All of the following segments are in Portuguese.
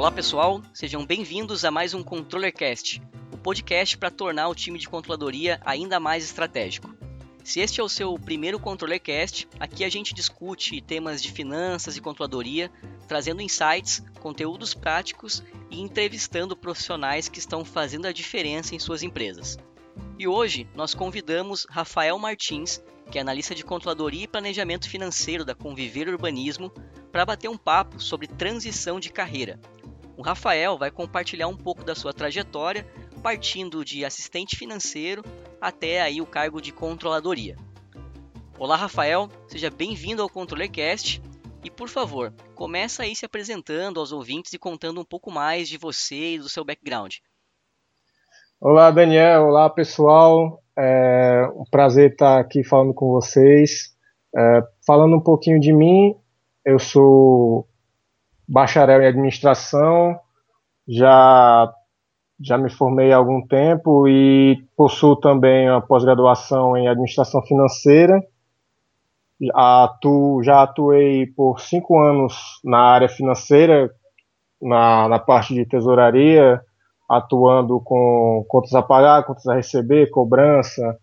Olá pessoal, sejam bem-vindos a mais um ControllerCast, o podcast para tornar o time de controladoria ainda mais estratégico. Se este é o seu primeiro ControllerCast, aqui a gente discute temas de finanças e controladoria, trazendo insights, conteúdos práticos e entrevistando profissionais que estão fazendo a diferença em suas empresas. E hoje nós convidamos Rafael Martins, que é analista de controladoria e planejamento financeiro da Conviver Urbanismo, para bater um papo sobre transição de carreira. O Rafael vai compartilhar um pouco da sua trajetória, partindo de assistente financeiro até aí o cargo de controladoria. Olá, Rafael, seja bem-vindo ao ControllerCast e, por favor, começa aí se apresentando aos ouvintes e contando um pouco mais de você e do seu background. Olá, Daniel. Olá, pessoal. É um prazer estar aqui falando com vocês. É, falando um pouquinho de mim, eu sou bacharel em administração, já, já me formei há algum tempo e possuo também a pós-graduação em administração financeira. Atu, já atuei por cinco anos na área financeira, na, na parte de tesouraria, atuando com contas a pagar, contas a receber, cobrança,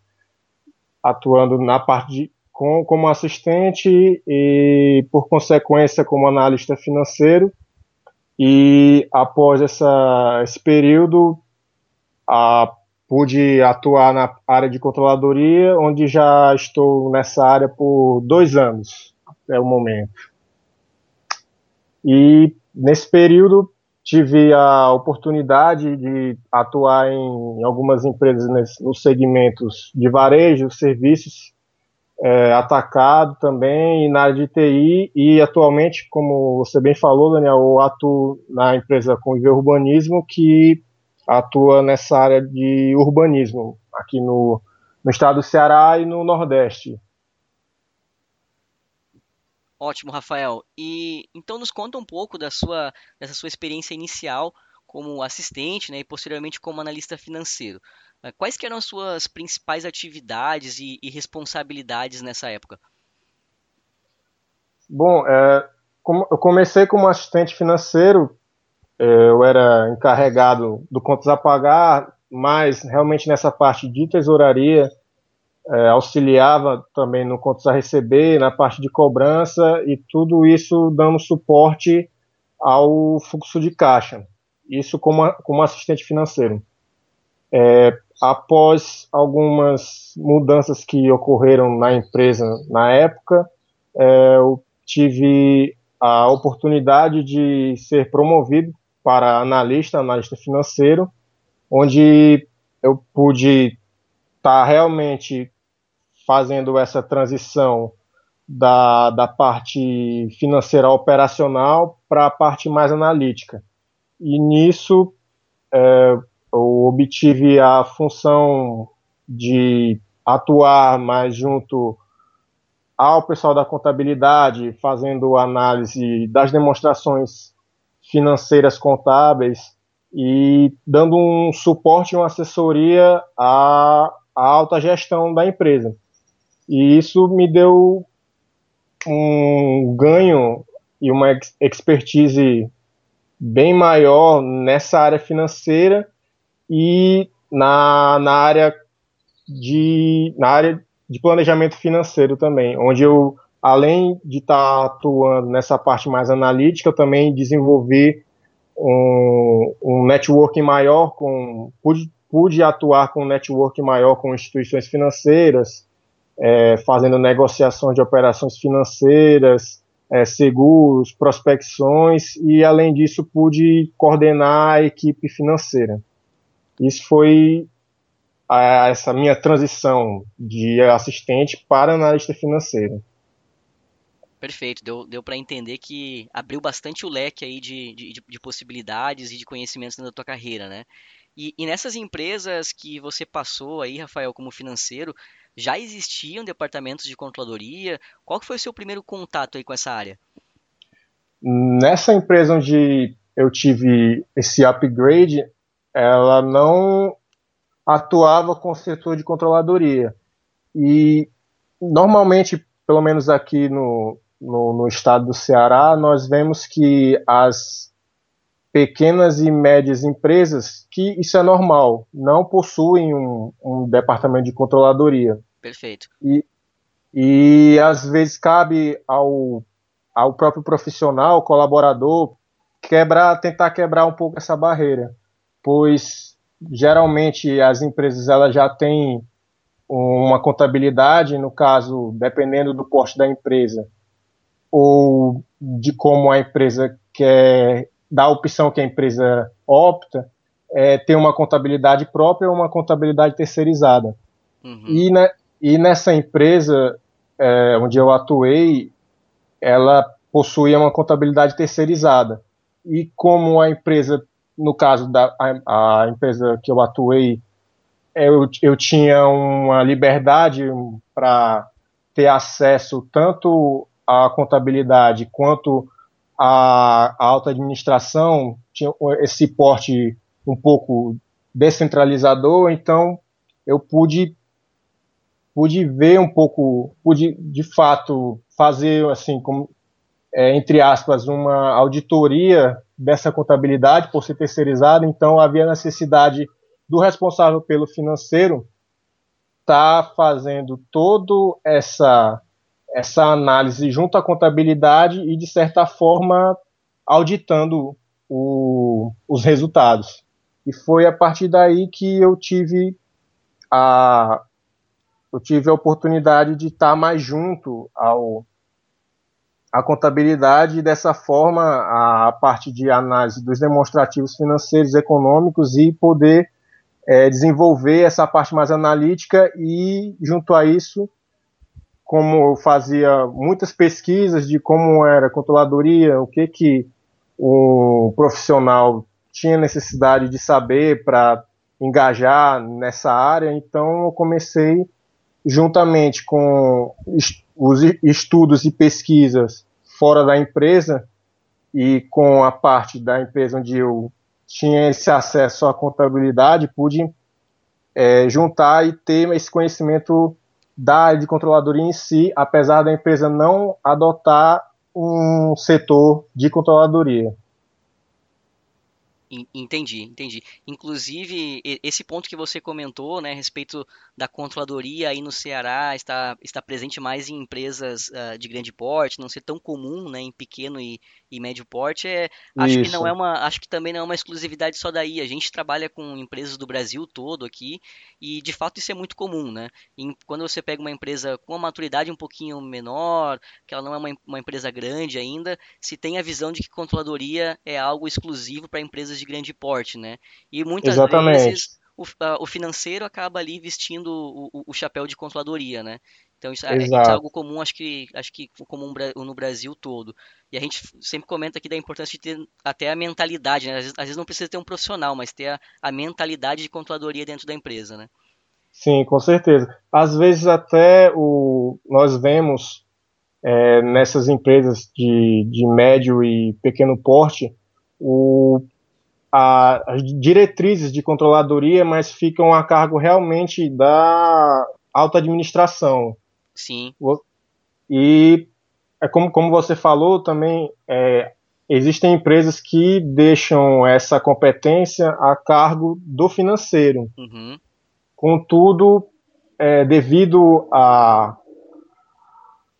atuando na parte de, com, como assistente e, por consequência, como analista financeiro. E após essa, esse período, a, pude atuar na área de controladoria, onde já estou nessa área por dois anos, até o momento. E nesse período tive a oportunidade de atuar em, algumas empresas nos segmentos de varejo, serviços, é, atacado também, na área de TI, e atualmente, como você bem falou, Daniel, eu atuo na empresa Conviver Urbanismo, que atua nessa área de urbanismo, aqui no, no estado do Ceará e no Nordeste. Ótimo, Rafael. E então nos conta um pouco da sua, dessa sua experiência inicial como assistente né, e posteriormente como analista financeiro. Eh, quais eram as suas principais atividades e, e responsabilidades nessa época? Bom, é, eu comecei como assistente financeiro, é, eu era encarregado do contas a pagar, mas realmente nessa parte de tesouraria, é, auxiliava também no contas a receber, na parte de cobrança e tudo isso dando suporte ao fluxo de caixa. Isso como, como assistente financeiro. É, após algumas mudanças que ocorreram na empresa na época, é, eu tive a oportunidade de ser promovido para analista, analista financeiro, onde eu pude estar tá realmente fazendo essa transição da, da parte financeira operacional para a parte mais analítica. E nisso é, eu obtive a função de atuar mais junto ao pessoal da contabilidade, fazendo análise das demonstrações financeiras contábeis e dando um suporte uma assessoria à, à alta gestão da empresa. E isso me deu um ganho e uma expertise bem maior nessa área financeira e na, na área de na área de planejamento financeiro também, onde eu além de estar tá atuando nessa parte mais analítica, também desenvolvi um, um networking maior com pude, pude atuar com um networking maior com instituições financeiras, é, fazendo negociações de operações financeiras, é, seguros, prospecções e, além disso, pude coordenar a equipe financeira. Isso foi a, essa minha transição de assistente para analista financeiro. Perfeito, deu, deu para entender que abriu bastante o leque aí de, de, de possibilidades e de conhecimentos na tua carreira, né? E, e, nessas empresas que você passou aí, Rafael, como financeiro, já existiam departamentos de controladoria? Qual foi o seu primeiro contato aí com essa área? Nessa empresa onde eu tive esse upgrade, ela não atuava com o setor de controladoria. E normalmente, pelo menos aqui no, no, no estado do Ceará, nós vemos que as pequenas e médias empresas que isso é normal, não possuem um, um departamento de controladoria. Perfeito. E, e às vezes cabe ao, ao próprio profissional, colaborador, quebrar, tentar quebrar um pouco essa barreira, pois geralmente as empresas elas já têm uma contabilidade, no caso, dependendo do porte da empresa, ou de como a empresa quer, da opção que a empresa opta, é, ter uma contabilidade própria ou uma contabilidade terceirizada. Uhum. E, né, e nessa empresa é, onde eu atuei, ela possuía uma contabilidade terceirizada. E como a empresa, no caso da a, a empresa que eu atuei, eu, eu tinha uma liberdade para ter acesso tanto à contabilidade quanto à, à alta administração, tinha esse porte um pouco descentralizador, então eu pude pude ver um pouco, pude de fato fazer assim como é, entre aspas uma auditoria dessa contabilidade por ser terceirizada, então havia necessidade do responsável pelo financeiro está fazendo toda essa essa análise junto à contabilidade e de certa forma auditando o, os resultados. E foi a partir daí que eu tive a eu tive a oportunidade de estar mais junto ao a contabilidade dessa forma a parte de análise dos demonstrativos financeiros econômicos e poder é, desenvolver essa parte mais analítica e, junto a isso, como eu fazia muitas pesquisas de como era a controladoria, o que que o profissional tinha necessidade de saber para engajar nessa área, então eu comecei juntamente com os estudos e pesquisas fora da empresa e com a parte da empresa onde eu tinha esse acesso à contabilidade, pude é, juntar e ter esse conhecimento da área de controladoria em si, apesar da empresa não adotar um setor de controladoria. Entendi, entendi. Inclusive, esse ponto que você comentou, né, a respeito da controladoria aí no Ceará está, está presente mais em empresas uh, de grande porte, não ser tão comum, né, em pequeno e, e médio porte, é, acho que não é uma, acho que também não é uma exclusividade só daí. A gente trabalha com empresas do Brasil todo aqui e de fato isso é muito comum, né? E quando você pega uma empresa com uma maturidade um pouquinho menor, que ela não é uma, uma empresa grande ainda, se tem a visão de que controladoria é algo exclusivo para empresas de grande porte, né? E muitas Exatamente. vezes o, o, financeiro acaba ali vestindo o, o, chapéu de controladoria, né? Então isso é, isso é, algo comum, acho que acho que comum no Brasil todo. E a gente sempre comenta aqui da importância de ter até a mentalidade, né? Às vezes, às vezes não precisa ter um profissional, mas ter a, a, mentalidade de controladoria dentro da empresa, né? Sim, com certeza. Às vezes até o, nós vemos é, nessas empresas de, de médio e pequeno porte o a, as diretrizes de controladoria, mas ficam a cargo realmente da alta administração. Sim. E é como, como você falou também, é, existem empresas que deixam essa competência a cargo do financeiro. Uhum. Contudo, é, devido a,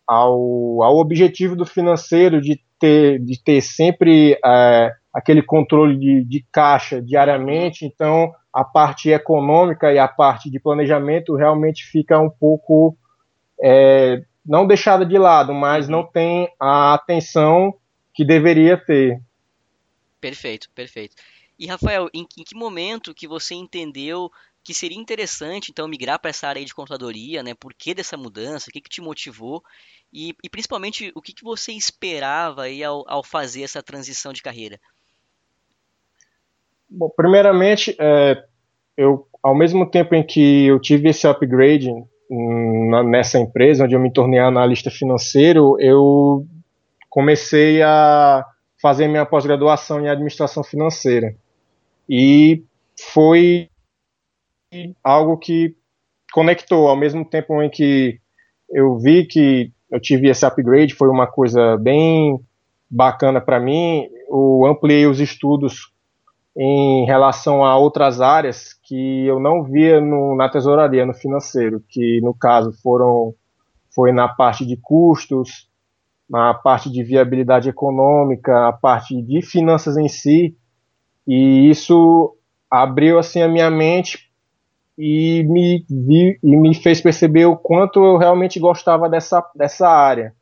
ao, ao objetivo do financeiro de ter, de ter sempre é, aquele controle de, de caixa diariamente, então a parte econômica e a parte de planejamento realmente fica um pouco é, não deixada de lado, mas não tem a atenção que deveria ter. Perfeito, perfeito. E Rafael, em, em que momento que você entendeu que seria interessante então migrar para essa área de contadoria, né? Por que dessa mudança? O que, que te motivou? E, e principalmente o que, que você esperava aí ao, ao fazer essa transição de carreira? Bom, primeiramente, é, eu, ao mesmo tempo em que eu tive esse upgrade na, nessa empresa, onde eu me tornei analista financeiro, eu comecei a fazer minha pós-graduação em administração financeira. E foi algo que conectou, ao mesmo tempo em que eu vi que eu tive esse upgrade, foi uma coisa bem bacana para mim, eu ampliei os estudos em relação a outras áreas que eu não via no, na tesouraria, no financeiro, que no caso foram foi na parte de custos, na parte de viabilidade econômica, a parte de finanças em si, e isso abriu assim a minha mente e me vi, e me fez perceber o quanto eu realmente gostava dessa, dessa área.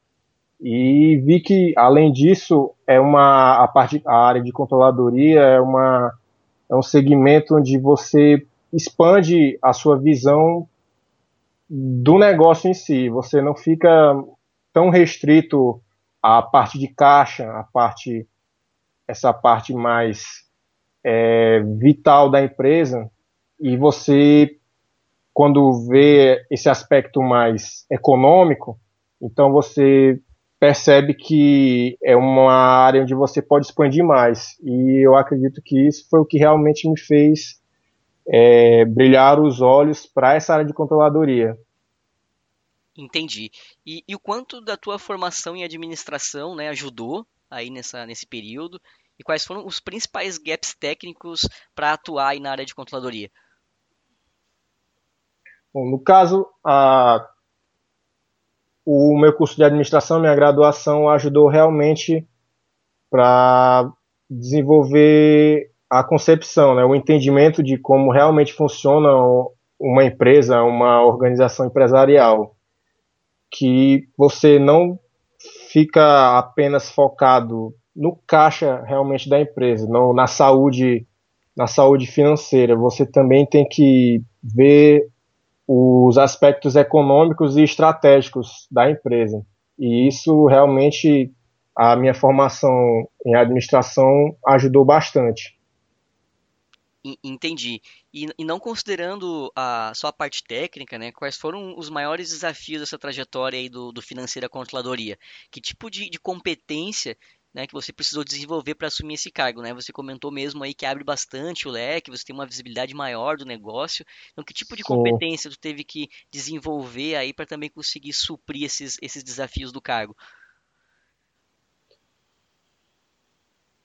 E vi que, além disso, é uma a parte a área de controladoria é uma é um segmento onde você expande a sua visão do negócio em si. Você não fica tão restrito à parte de caixa, a parte essa parte mais é, vital da empresa e você quando vê esse aspecto mais econômico, então você percebe que é uma área onde você pode expandir mais. E eu acredito que isso foi o que realmente me fez é, brilhar os olhos para essa área de controladoria. Entendi. E, e, o quanto da tua formação em administração né, ajudou aí nessa, nesse período? E quais foram os principais gaps técnicos para atuar aí na área de controladoria? Bom, no caso, a, o meu curso de administração, minha graduação, ajudou realmente para desenvolver a concepção, né, o entendimento de como realmente funciona uma empresa, uma organização empresarial, que você não fica apenas focado no caixa realmente da empresa, no, na saúde, na saúde financeira. Você também tem que ver os aspectos econômicos e estratégicos da empresa. E isso realmente a minha formação em administração ajudou bastante. Entendi. E, e, não considerando a, só a parte técnica, né, quais foram os maiores desafios dessa trajetória aí do, do financeira controladoria? Que tipo de, de competência né, que você precisou desenvolver para assumir esse cargo, né? Você comentou mesmo aí que abre bastante o leque, você tem uma visibilidade maior do negócio. Então, que tipo de Sim. competência tu teve que desenvolver aí para também conseguir suprir esses, esses desafios do cargo?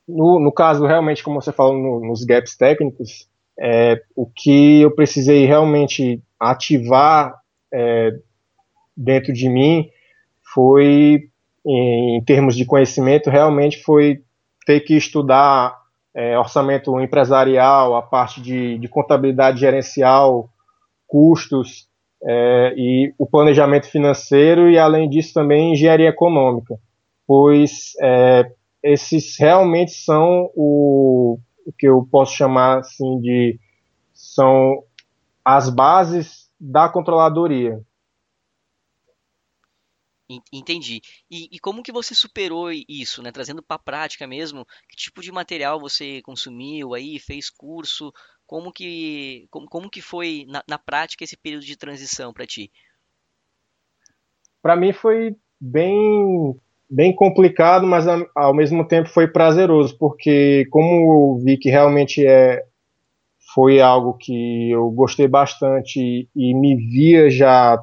No, no caso, realmente, como você falou no, nos gaps técnicos, é, o que eu precisei realmente ativar é, dentro de mim foi em, termos de conhecimento, realmente foi ter que estudar é, orçamento empresarial, a parte de, de contabilidade gerencial, custos é, e o planejamento financeiro e, além disso, também engenharia econômica, pois é, esses realmente são o, o que eu posso chamar assim de são as bases da controladoria. Entendi. E, e, como que você superou isso, né? Trazendo para a prática mesmo, que tipo de material você consumiu aí, fez curso, como que, como, como que foi na, na prática esse período de transição para ti? Para mim foi bem bem complicado, mas ao mesmo tempo foi prazeroso, porque como eu vi que realmente é foi algo que eu gostei bastante e me via já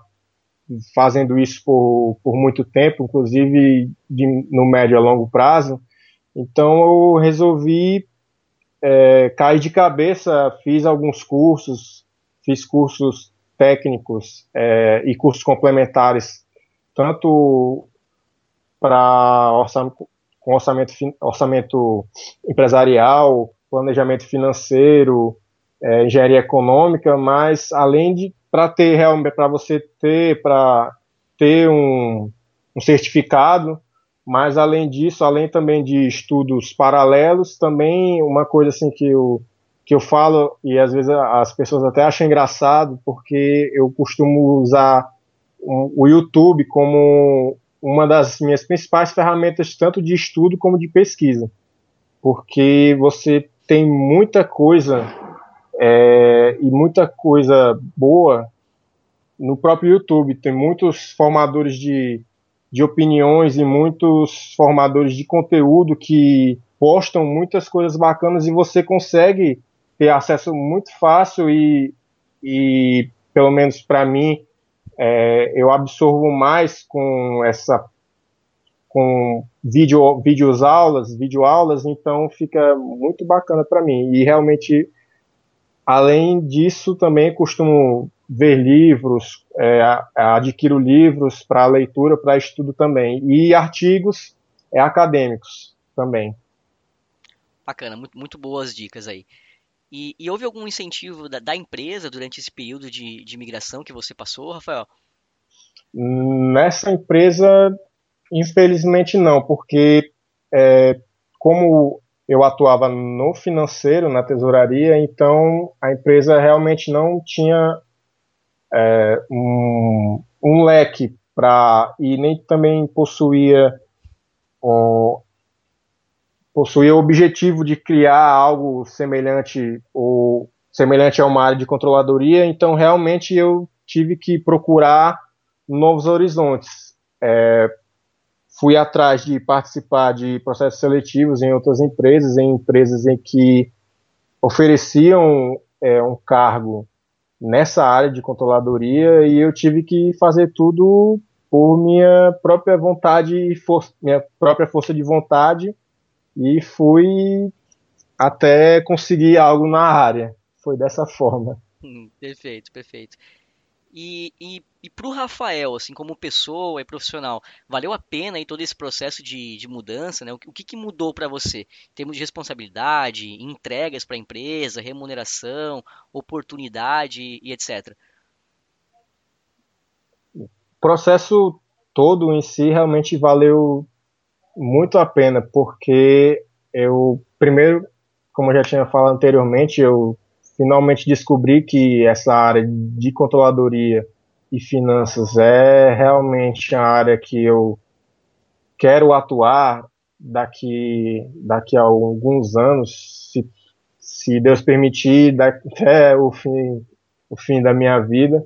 fazendo isso por, por muito tempo, inclusive de, no médio a longo prazo. Então eu resolvi é, cair de cabeça, fiz alguns cursos, fiz cursos técnicos é, e cursos complementares, tanto para orçamento, orçamento, orçamento empresarial, planejamento financeiro, é, engenharia econômica, mas além de para ter realmente para você ter para ter um, um certificado, mas além disso, além também de estudos paralelos, também uma coisa assim que eu que eu falo e às vezes as pessoas até acham engraçado porque eu costumo usar o YouTube como uma das minhas principais ferramentas tanto de estudo como de pesquisa, porque você tem muita coisa é, e muita coisa boa no próprio YouTube. Tem muitos formadores de, de opiniões e muitos formadores de conteúdo que postam muitas coisas bacanas e você consegue ter acesso muito fácil e, e pelo menos para mim, é, eu absorvo mais com essa com vídeo, vídeos aulas, vídeo aulas, então fica muito bacana para mim. E realmente, além disso, também costumo ver livros, é, adquiro livros para leitura, para estudo também, e artigos é, acadêmicos também. Bacana, muito, muito boas dicas aí. E, e houve algum incentivo da, da, empresa durante esse período de, de migração que você passou, Rafael? Nessa empresa, infelizmente não, porque é, como eu atuava no financeiro, na tesouraria, então a empresa realmente não tinha é, um, um, leque para e nem também possuía o, possuía o objetivo de criar algo semelhante ou semelhante a uma área de controladoria, então realmente eu tive que procurar novos horizontes. É, fui atrás de participar de processos seletivos em outras empresas, em empresas em que ofereciam é, um cargo nessa área de controladoria e eu tive que fazer tudo por minha própria vontade e força, minha própria força de vontade e fui até conseguir algo na área. Foi dessa forma. Hum, perfeito, perfeito. E, e, e para o Rafael, assim, como pessoa e profissional, valeu a pena aí todo esse processo de, de mudança, né? O, que, que mudou para você? Em termos de responsabilidade, entregas para a empresa, remuneração, oportunidade e etc. O processo todo em si realmente valeu muito a pena, porque eu, primeiro, como eu já tinha falado anteriormente, eu finalmente descobri que essa área de controladoria e finanças é realmente a área que eu quero atuar daqui daqui a alguns anos, se, se Deus permitir, até o fim o fim da minha vida.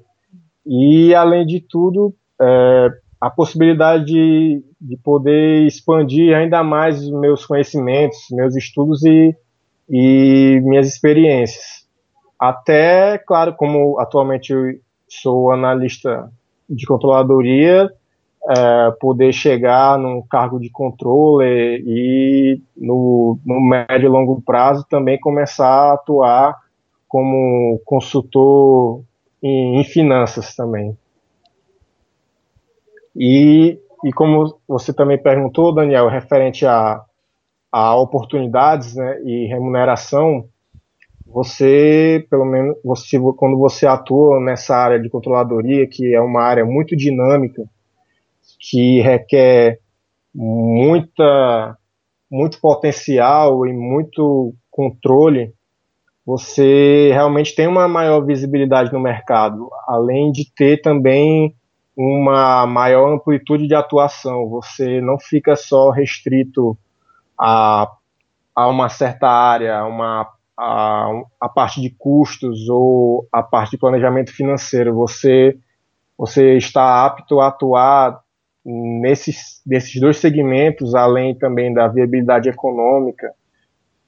E além de tudo, é, a possibilidade de, de poder expandir ainda mais meus conhecimentos, meus estudos e, e minhas experiências. Até, claro, como atualmente eu sou analista de controladoria, é, poder chegar num cargo de controle e no, no médio e longo prazo também começar a atuar como consultor em, em finanças também. E, e como você também perguntou, Daniel, referente a, a oportunidades né, e remuneração, você, pelo menos, você, quando você atua nessa área de controladoria, que é uma área muito dinâmica, que requer muita, muito potencial e muito controle, você realmente tem uma maior visibilidade no mercado, além de ter também uma maior amplitude de atuação. Você não fica só restrito a, a uma certa área, a uma a, a parte de custos ou a parte de planejamento financeiro. Você, você está apto a atuar nesses, nesses dois segmentos, além também da viabilidade econômica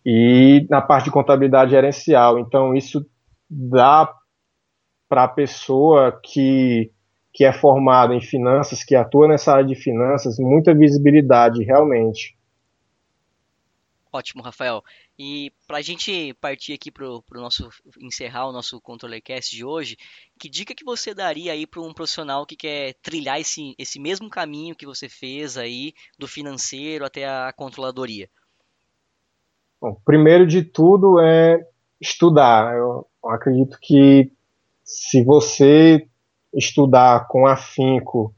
e na parte de contabilidade gerencial. Então, isso dá para a pessoa que, que é formada em finanças, que atua nessa área de finanças, muita visibilidade, realmente. Ótimo, Rafael. E para a gente partir aqui para o nosso encerrar o nosso ControllerCast de hoje, que dica que você daria aí para um profissional que quer trilhar esse, esse mesmo caminho que você fez aí do financeiro até a controladoria? Bom, primeiro de tudo é estudar. Eu acredito que se você estudar com afinco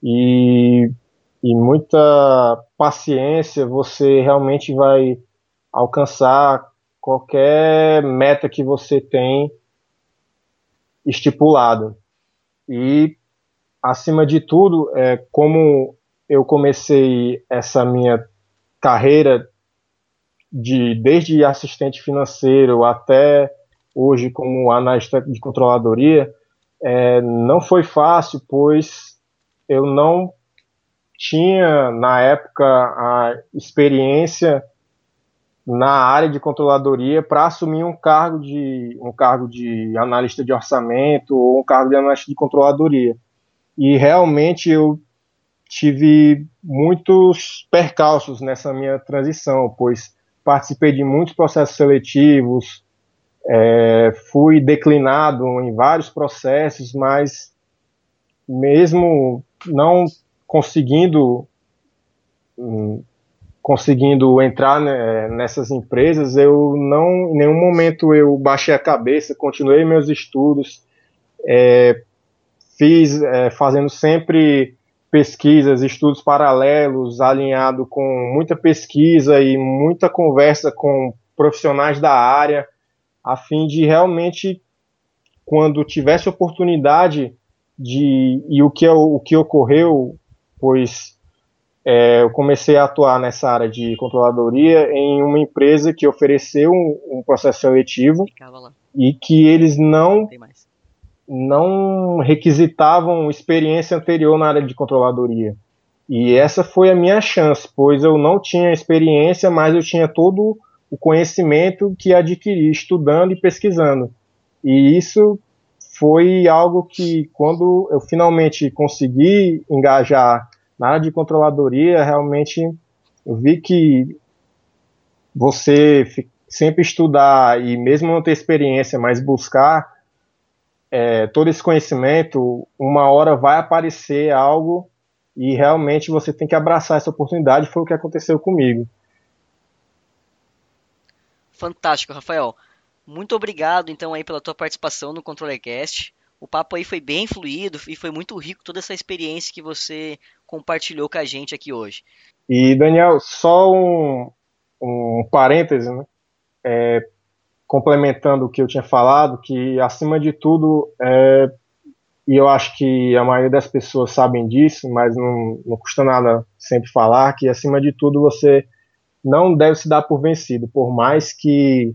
e, e muita paciência, você realmente vai alcançar qualquer meta que você tem estipulado. E, acima de tudo, é, como eu comecei essa minha carreira de desde assistente financeiro até hoje como analista de controladoria, é, não foi fácil, pois eu não tinha na época a experiência na área de controladoria para assumir um cargo de um cargo de analista de orçamento ou um cargo de analista de controladoria. E realmente eu tive muitos percalços nessa minha transição, pois participei de muitos processos seletivos, é, fui declinado em vários processos, mas mesmo não conseguindo hum, conseguindo entrar né, nessas empresas, eu não, em nenhum momento eu baixei a cabeça, continuei meus estudos, é, fiz é, fazendo sempre pesquisas, estudos paralelos, alinhado com muita pesquisa e muita conversa com profissionais da área, a fim de realmente, quando tivesse oportunidade de e o que o que ocorreu, pois é, eu comecei a atuar nessa área de controladoria em uma empresa que ofereceu um, um processo seletivo e que eles não não requisitavam experiência anterior na área de controladoria. E essa foi a minha chance, pois eu não tinha experiência, mas eu tinha todo o conhecimento que adquiri estudando e pesquisando. E isso foi algo que, quando eu finalmente consegui engajar na área de controladoria, realmente eu vi que você sempre estudar e mesmo não ter experiência, mas buscar é, todo esse conhecimento, uma hora vai aparecer algo e realmente você tem que abraçar essa oportunidade. Foi o que aconteceu comigo. Fantástico, Rafael. Muito obrigado então aí pela tua participação no ControllerCast. O papo aí foi bem fluido e foi muito rico toda essa experiência que você compartilhou com a gente aqui hoje. E Daniel, só um, um parêntese, né? É, complementando o que eu tinha falado, que acima de tudo, é, e eu acho que a maioria das pessoas sabem disso, mas não, não custa nada sempre falar, que acima de tudo você não deve se dar por vencido, por mais que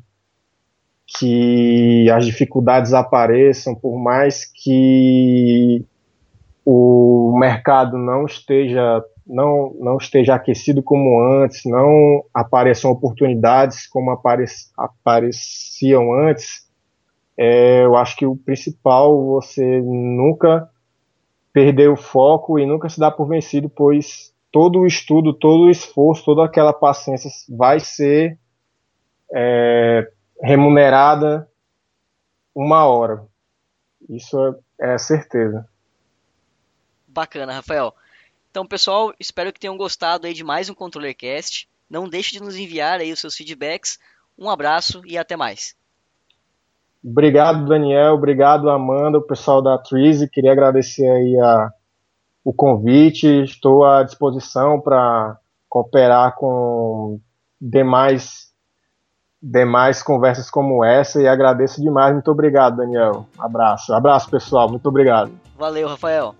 que as dificuldades apareçam, por mais que o mercado não esteja não, não esteja aquecido como antes, não apareçam oportunidades como apare, apareciam antes, é, eu acho que o principal você nunca perder o foco e nunca se dar por vencido, pois todo o estudo, todo o esforço, toda aquela paciência vai ser é, remunerada uma hora. Isso é, é certeza. Bacana, Rafael. Então, pessoal, espero que tenham gostado aí de mais um ControllerCast. Não deixe de nos enviar aí os seus feedbacks. Um abraço e até mais. Obrigado, Daniel. Obrigado, Amanda, o pessoal da Trize. Queria agradecer aí a, o convite. Estou à disposição para cooperar com demais demais conversas como essa e agradeço demais. Muito obrigado, Daniel. Abraço. Abraço, pessoal. Muito obrigado. Valeu, Rafael.